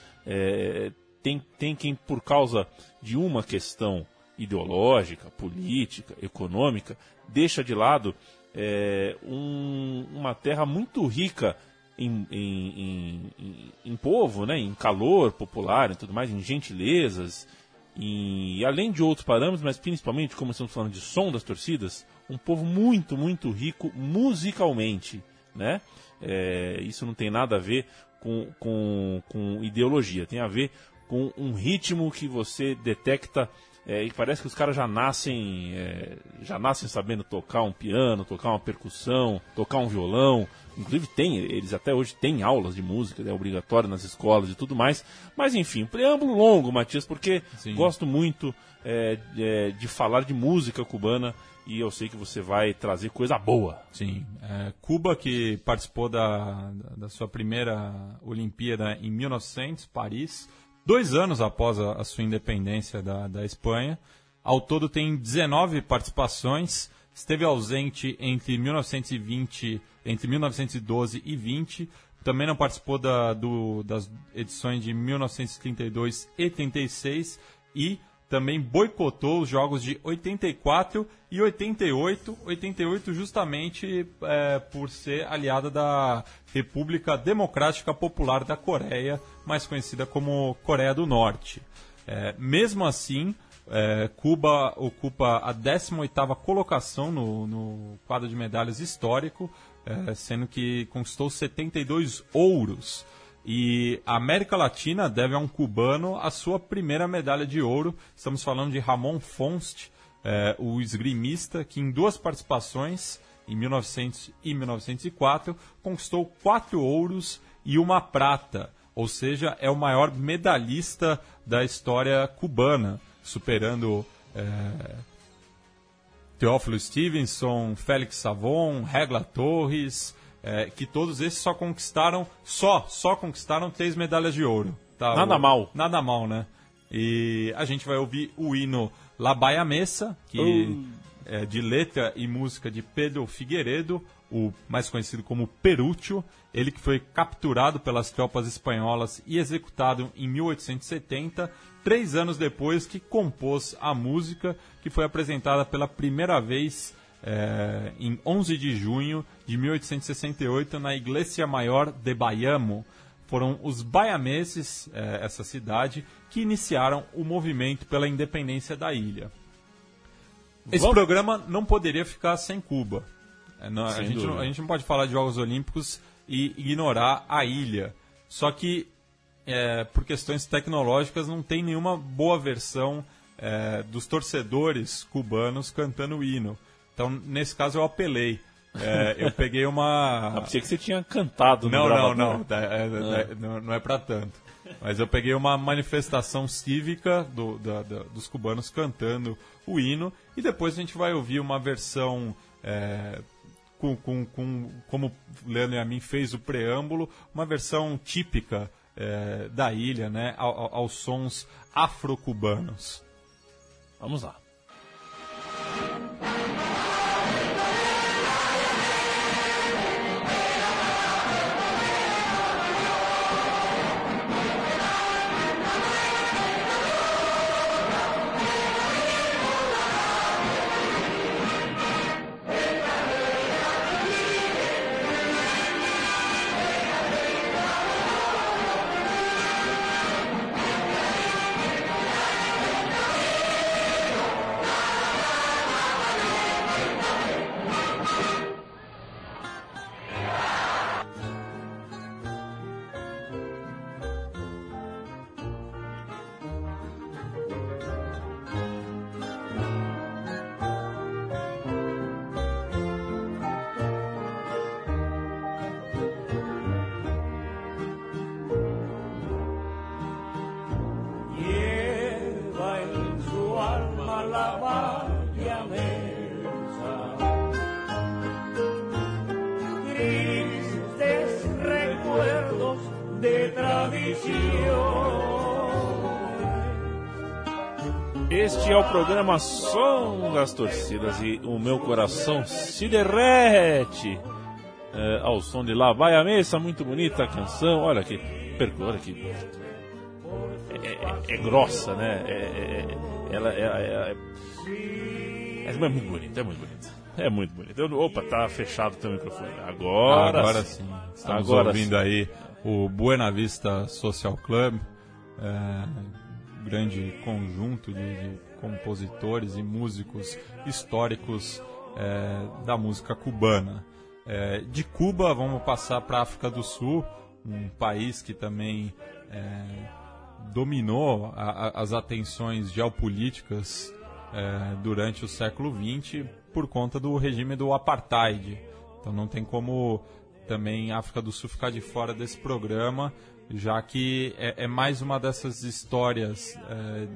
tem, tem quem, por causa de uma questão ideológica, política, econômica, deixa de lado eh, um- uma terra muito rica em, em, em, em- povo, né, em calor popular e tudo mais, em gentilezas, e além de outros parâmetros, mas principalmente, como estamos falando de som das torcidas, um povo muito, muito rico musicalmente, né? É, isso não tem nada a ver com, com, com ideologia, tem a ver com um ritmo que você detecta é, e parece que os caras já nascem é, já nascem sabendo tocar um piano, tocar uma percussão, tocar um violão. Inclusive tem, eles até hoje têm aulas de música, é obrigatório nas escolas e tudo mais. Mas enfim, preâmbulo longo, Matias, porque Sim. gosto muito é, de, de falar de música cubana e eu sei que você vai trazer coisa boa. Sim. É, Cuba, que participou da, da- da sua primeira Olimpíada em 1900, Paris, dois anos após a, a sua independência da, da Espanha. Ao todo tem 19 participações. Esteve ausente entre 1920, entre 1912 e 20. Também não participou da- do- das edições de 1932 e 36 e também boicotou os jogos de 84 e 88, 88 justamente é, por ser aliada da República Democrática Popular da Coreia, mais conhecida como Coreia do Norte. É, mesmo assim, é, Cuba ocupa a 18ª colocação no, no quadro de medalhas histórico, é, sendo que conquistou 72 ouros. E a América Latina deve a um cubano a sua primeira medalha de ouro. Estamos falando de Ramon Fonst, eh, o esgrimista, que em duas participações, em 1900 e 1904, conquistou quatro ouros e uma prata. Ou seja, é o maior medalhista da história cubana, superando eh, Teófilo Stevenson, Félix Savon, Regla Torres, é, que todos esses só conquistaram, só, só conquistaram três medalhas de ouro. tá? Nada O- mal. Nada mal, né? E a gente vai ouvir o hino La Baia Mesa, que é de letra e música de Pedro Figueiredo, o mais conhecido como Perúcio, ele que foi capturado pelas tropas espanholas e executado em 1870, três anos depois que compôs a música que foi apresentada pela primeira vez é, em 11 de junho de 1868 na Iglesia Maior de Bayamo. Foram os baiameses, é, essa cidade, que iniciaram o movimento pela independência da ilha. Esse Vamos- programa não poderia ficar sem Cuba. É, não- a, Sem gente não, a gente não pode falar de Jogos Olímpicos e ignorar a ilha. Só que, é, por questões tecnológicas, não tem nenhuma boa versão é, dos torcedores cubanos cantando o hino. Então, nesse caso, eu apelei. É, eu peguei uma. Eu pensei que você tinha cantado no Não, não, gravador. não. tá, é- é- não. Não é pra tanto. Mas eu peguei uma manifestação cívica do- da- da- dos cubanos cantando o hino e depois a gente vai ouvir uma versão é, com, com, com- como o Leandro e a mim fez o preâmbulo, uma versão típica é, da ilha, né, ao- ao- aos sons afro-cubanos. Vamos lá. Das Torcidas e o meu coração se derrete é, ao som de Lá Vai a Mesa, muito bonita a canção. Olha que olha que. É, é- é grossa, né? É, é- é- ela é, é, muito bonita, é muito bonita. É muito bonita. Opa, tá fechado o teu microfone. Agora, Agora sim. Estamos Agora ouvindo sim. aí o Buena Vista Social Club, grande conjunto de, de compositores e músicos históricos é, da música cubana. É, de Cuba, vamos passar para a África do Sul, um país que também é, dominou a- a- as atenções geopolíticas é, durante o século XX por conta do regime do apartheid. Então não tem como também a África do Sul ficar de fora desse programa, já que é, é mais uma dessas histórias é,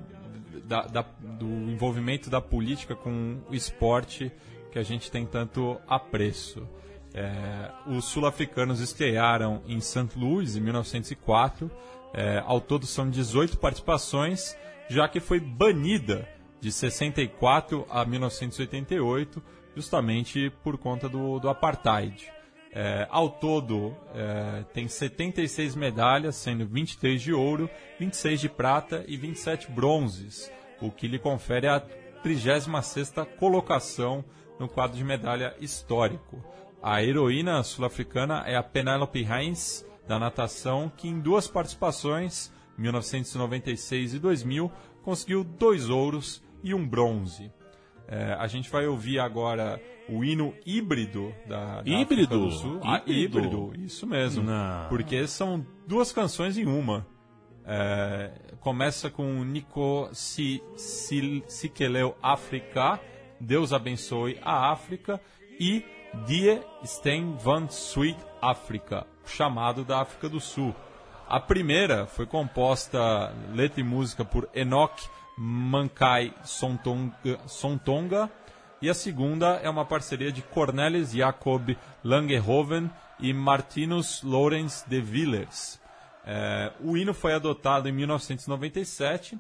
da- da- do envolvimento da política com o esporte que a gente tem tanto apreço. É, os sul-africanos estrearam em St. Louis em 1904. É, ao todo são 18 participações, já que foi banida de 64 a 1988, justamente por conta do, do apartheid. É, ao todo, é, tem 76 medalhas, sendo 23 de ouro, 26 de prata e 27 bronzes, o que lhe confere a 36ª colocação no quadro de medalha histórico. A heroína sul-africana é a Penelope Heinz, da natação, que em duas participações, 1996 e 2000, conseguiu dois ouros e um bronze. É, a gente vai ouvir agora o hino híbrido da, da Híbrido? África do Sul. Ah, Híbrido? isso mesmo. Não. Porque são duas canções em uma. É, começa com Nico Si- Si- Sikeleu Afrika, Deus abençoe a África, e Die Stem van Sweet Africa, chamado da África do Sul. A primeira foi composta, letra e música, por Enoch Mankai Sontonga, Sontonga e a segunda é uma parceria de Cornelis Jacob Langehoven e Martinus Lorenz de Villers. É, o hino foi adotado em 1997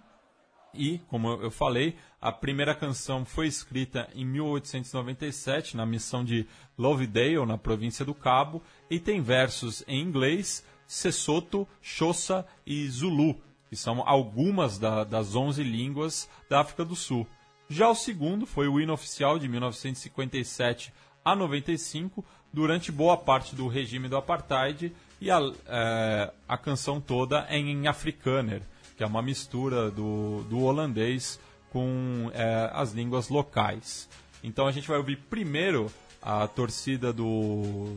e, como eu falei, a primeira canção foi escrita em 1897 na missão de Lovedale, na província do Cabo, e tem versos em inglês, Sesotho, Xhosa e Zulu, que são algumas da- das 11 línguas da África do Sul. Já o segundo foi o hino oficial de 1957 a 95, durante boa parte do regime do apartheid, e a, eh, a canção toda é em afrikaner, que é uma mistura do, do holandês com eh, as línguas locais. Então a gente vai ouvir primeiro a torcida do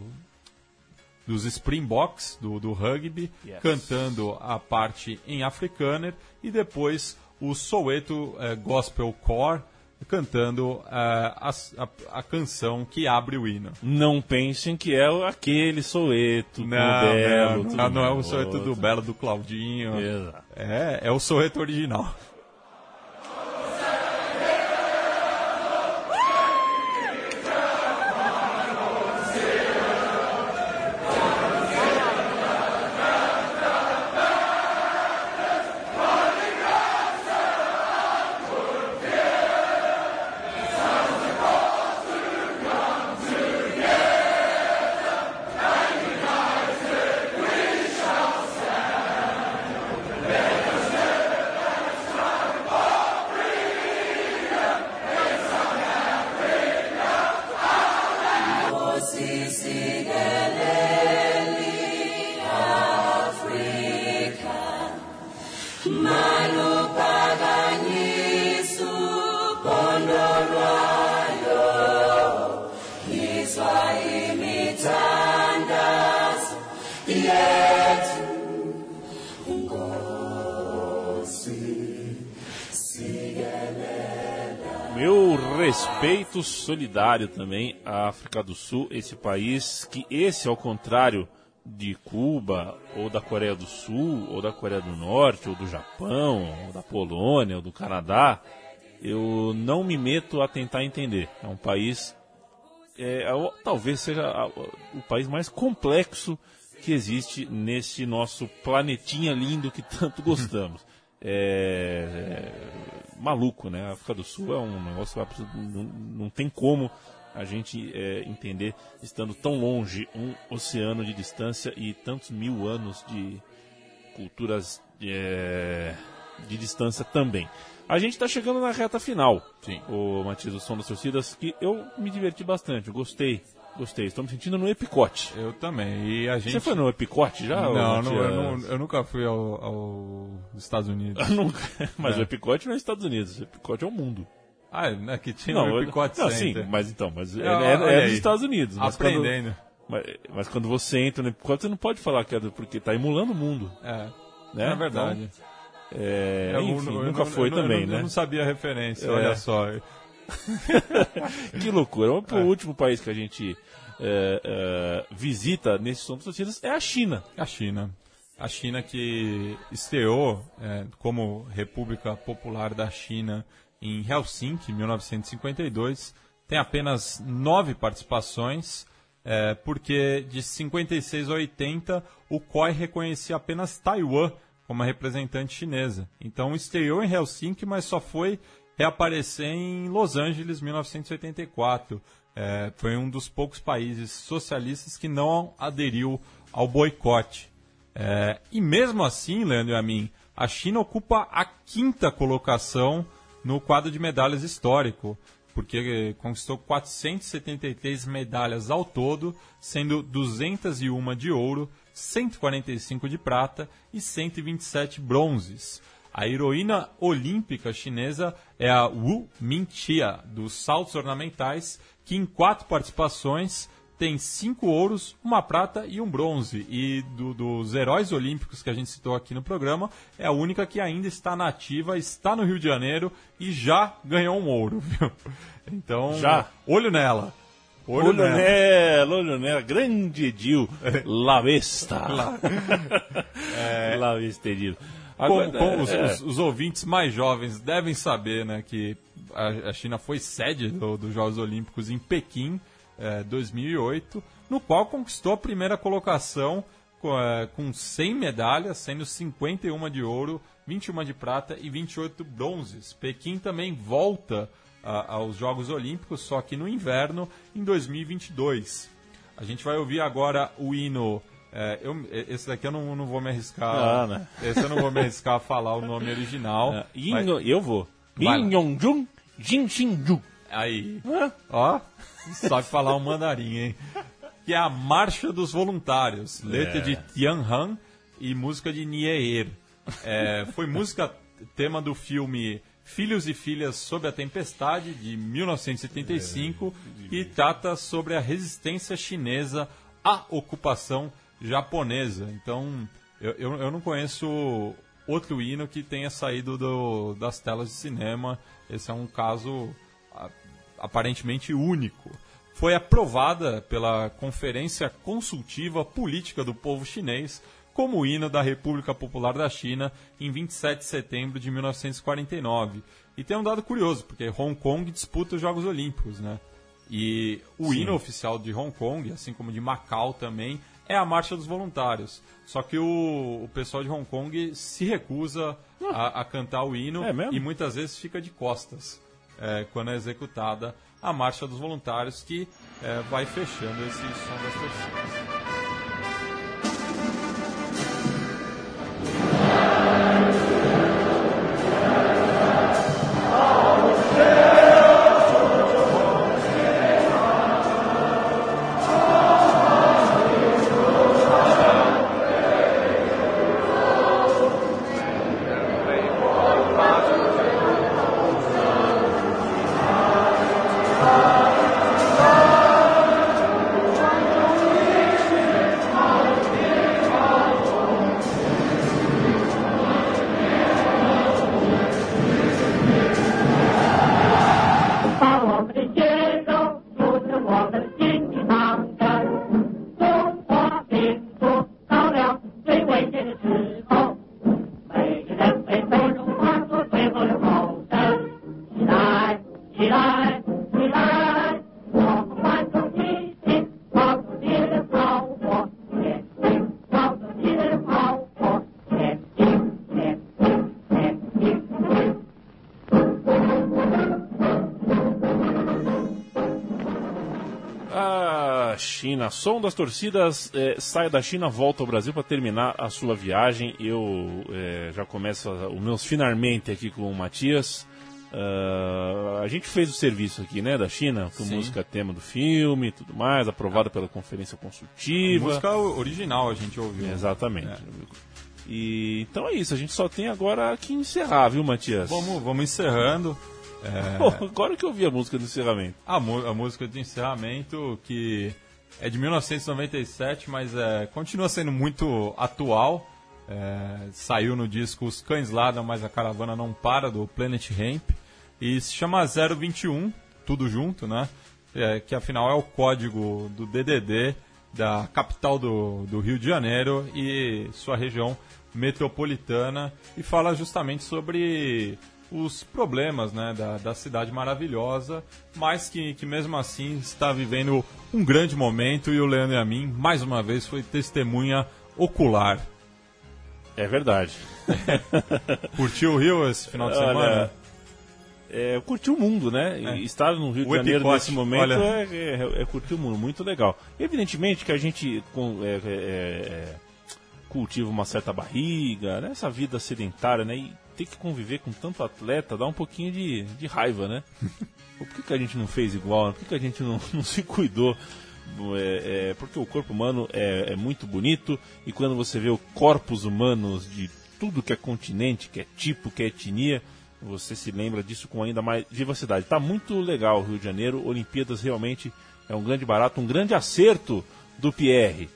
dos Springboks, do, do rugby, Yes. cantando a parte em afrikaner, e depois o Soweto eh, Gospel Core cantando eh, a, a- a canção que abre o hino. Não pensem que é aquele Soeto do Belo. não, não, não é o. Soweto do Belo, do Claudinho. Exato. É, é o Soweto original. Meu respeito solidário também à África do Sul, esse país que esse ao contrário de Cuba ou da Coreia do Sul ou da Coreia do Norte ou do Japão ou da Polônia ou do Canadá, eu não me meto a tentar entender. É um país é, é, talvez seja o país mais complexo que existe nesse nosso planetinha lindo que tanto gostamos. É, é, maluco, né? A África do Sul é um negócio absoluto, não, não tem como a gente é, entender estando tão longe, um oceano de distância e tantos mil anos de culturas é, de distância também. A gente está chegando na reta final. Sim. O Matias, o som das torcidas, que eu me diverti bastante, eu gostei. Gostei, estou me sentindo no Epicote. Eu também. E a gente... Você foi no Epicote já? Não, não, eu, não- eu nunca fui ao, ao Estados Unidos. Nunca. Mas É. o Epicote não é Estados Unidos, o Epicote é o mundo. Ah, é que tinha não, o eu- Epicote não, Center. sim, mas então, mas é, Ah, é- é dos. Estados Unidos. Mas quando, Aprendendo. mas, mas quando você entra no Epicote, você não pode falar que é do, porque tá emulando o mundo. É, Né? é verdade. Então, é, Eu enfim, eu nunca foi também, né? Eu não sabia a referência, olha só. Que loucura. O É. último país que a gente é, é, visita nesse som das torcidas é a China. A China. A China que estreou é, como República Popular da China em Helsinki, em 1952. Tem apenas nove participações, é, porque de 56 a 80 o COI reconhecia apenas Taiwan como representante chinesa. Então estreou em Helsinki, mas só foi reaparecer em Los Angeles, 1984. É, foi um dos poucos países socialistas que não aderiu ao boicote. É, e mesmo assim, Leandro e a mim, a China ocupa a quinta colocação no quadro de medalhas histórico, porque conquistou 473 medalhas ao todo, sendo 201 de ouro, 145 de prata e 127 bronzes. A heroína olímpica chinesa é a Wu Minxia, dos saltos ornamentais, que em quatro participações tem cinco ouros, uma prata e um bronze. E do- dos heróis olímpicos que a gente citou aqui no programa, é a única que ainda está nativa, está no Rio de Janeiro e já ganhou um ouro, viu? Então, Já? olho nela. Olho, Olho nela. nela, olho nela. Grande Edil. La Vesta. La Vesta, Edil. Agora, como os, é, os- os ouvintes mais jovens devem saber né, que a, a China foi sede do- dos Jogos Olímpicos em Pequim, eh, 2008, no qual conquistou a primeira colocação com, eh, com 100 medalhas, sendo 51 de ouro, 21 de prata e 28 bronzes. Pequim também volta a- aos Jogos Olímpicos, só que no inverno, em 2022. A gente vai ouvir agora o hino. é, eu- esse daqui eu não, não vou me arriscar. Ah, né? Esse eu não vou me arriscar a falar o nome original. é, Yin- mas- Eu vou. Vai lá. Yin Yong-jung, Jin Xin-ju. Aí, Hã? ó, sabe falar um mandarim, hein? Que é a Marcha dos Voluntários, letra É. de Tian Han e música de Nieer. É, foi música tema do filme Filhos e Filhas sob a Tempestade, de 1975, e trata sobre a resistência chinesa à ocupação japonesa. Então, eu, eu, eu não conheço outro hino que tenha saído do- das telas de cinema. Esse é um caso aparentemente único. Foi aprovada pela Conferência Consultiva Política do Povo Chinês como hino da República Popular da China em 27 de setembro de 1949. E tem um dado curioso, porque Hong Kong disputa os Jogos Olímpicos, né? E o hino oficial de Hong Kong, assim como de Macau também, é a Marcha dos Voluntários. Só que o, o pessoal de Hong Kong se recusa a, a cantar o hino É e muitas vezes fica de costas é, quando é executada a Marcha dos Voluntários, que é, vai fechando esse som das torcidas. China. Som das torcidas é, sai da China, volta ao Brasil para terminar a sua viagem. Eu é, já começo a- os meus finalmente aqui com o Matias. Ah, a gente fez o serviço aqui, né, da China, com Sim. música tema do filme e tudo mais, aprovada pela conferência consultiva. Música original a gente ouviu. Exatamente. É. E então é isso, a gente só tem agora que encerrar, viu, Matias? Vamos, vamos encerrando. É, Pô, agora que eu vi a música do encerramento. a, a música de encerramento que é de 1997, mas é, continua sendo muito atual. É, saiu no disco Os Cães Ladram, mas a Caravana Não Para, do Planet Ramp. E se chama 021, tudo junto, né? É, que afinal é o código do DDD da capital do, do Rio de Janeiro e sua região metropolitana. E fala justamente sobre os problemas né, da, da cidade maravilhosa, mas que, que mesmo assim está vivendo um grande momento. E o Leandro e a mim, mais uma vez, foi testemunha ocular. É verdade. Curtiu o Rio esse final de Olha, semana? É, curtir o mundo, né? É. Estar no Rio de O Janeiro epicote, nesse momento olha. é, é- é curtir o mundo, muito legal. Evidentemente que a gente é, é, é, cultiva uma certa barriga, né? essa vida sedentária, né? E ter que conviver com tanto atleta dá um pouquinho de, de raiva, né? Por que, que a gente não fez igual? Por que, que a gente não, não se cuidou? É, é, porque o corpo humano é, é muito bonito e quando você vê o corpos humanos de tudo que é continente, que é tipo, que é etnia, você se lembra disso com ainda mais vivacidade. Tá muito legal o Rio de Janeiro, Olimpíadas realmente é um grande barato, um grande acerto do Pierre.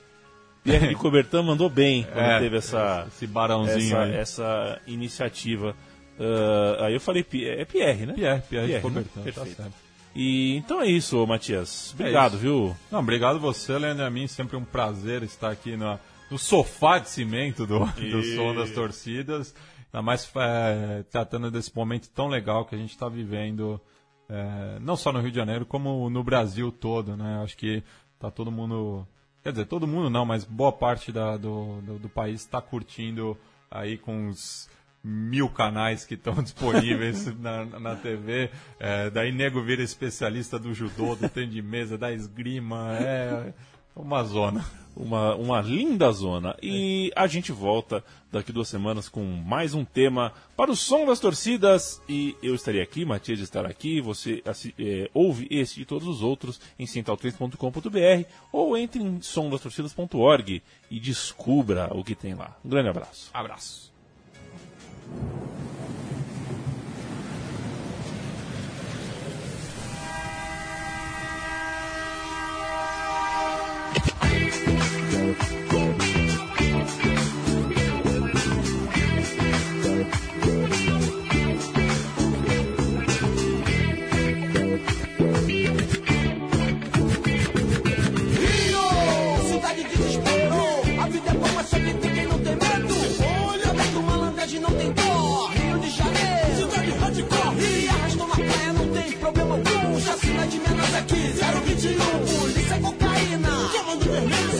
Pierre de Coubertin mandou bem quando É, teve essa, Esse barãozinho essa, essa iniciativa. Ah, aí eu falei, é Pierre, né? Pierre, Pierre, de né? Coubertin, tá Perfeito. certo. E então é isso, Matias. Obrigado, isso. viu? Não, obrigado você, Leandro a mim. Sempre um prazer estar aqui na- no sofá de cimento do, do E- som das torcidas. Ainda mais é, tratando desse momento tão legal que a gente está vivendo, é, não só no Rio de Janeiro, como no Brasil todo, né? Acho que tá todo mundo. Quer dizer, todo mundo não, mas boa parte da- do, do, do país está curtindo aí com os mil canais que estão disponíveis na, na TV. É, daí nego vira especialista do judô, do tênis de mesa, da esgrima. É uma zona. Uma, uma linda zona. E a gente volta daqui duas semanas com mais um tema para o som das torcidas. E eu estarei aqui, Matias estará aqui. Você eh, ouve esse e todos os outros em central3.com.br ou entre em somdastorcidas.org e descubra o que tem lá. Um grande abraço. Abraço.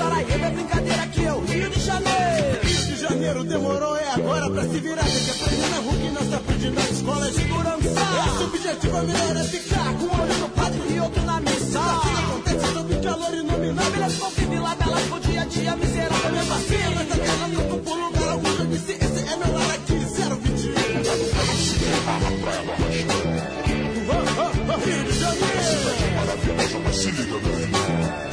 Sarajevo é brincadeira aqui, é o Rio de Janeiro. Rio de Janeiro demorou, é agora pra se virar. Tem que aprender na rua que não se aprende na escola. É segurança. Esse objetivo é melhor é ficar com um olho no padre e outro na missa. Assim acontece sob calor inominável. Famílias convivem lá belas pro dia a dia miserável. Mesmo assim, nós tá querendo tudo por lugar algum. Eu disse, esse é meu lar aqui, 021. Oh, oh, oh, Rio de Janeiro. De de de de de mas de de de se deu na mesma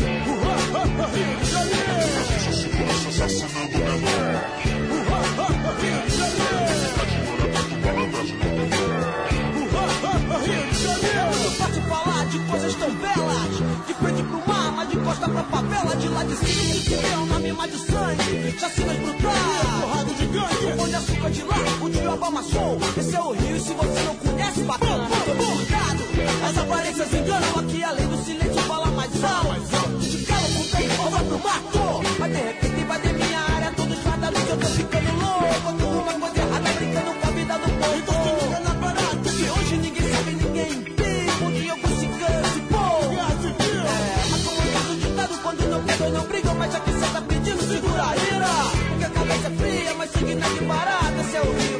As aparências enganam, aqui além do silêncio fala mais alto. De mato, mas de repente invade minha área, todos fadamente eu tô ficando louco, tô uma coisa errada, brincando com a vida do povo. Então se liga na parada, que hoje ninguém sabe, ninguém vive, um dia algum se canse, pô. É, diz o ditado, quando não pegam, não brigam, mas já que cê tá pedindo, segura a ira. Porque a cabeça é fria, mas signa de barata, esse é o Rio,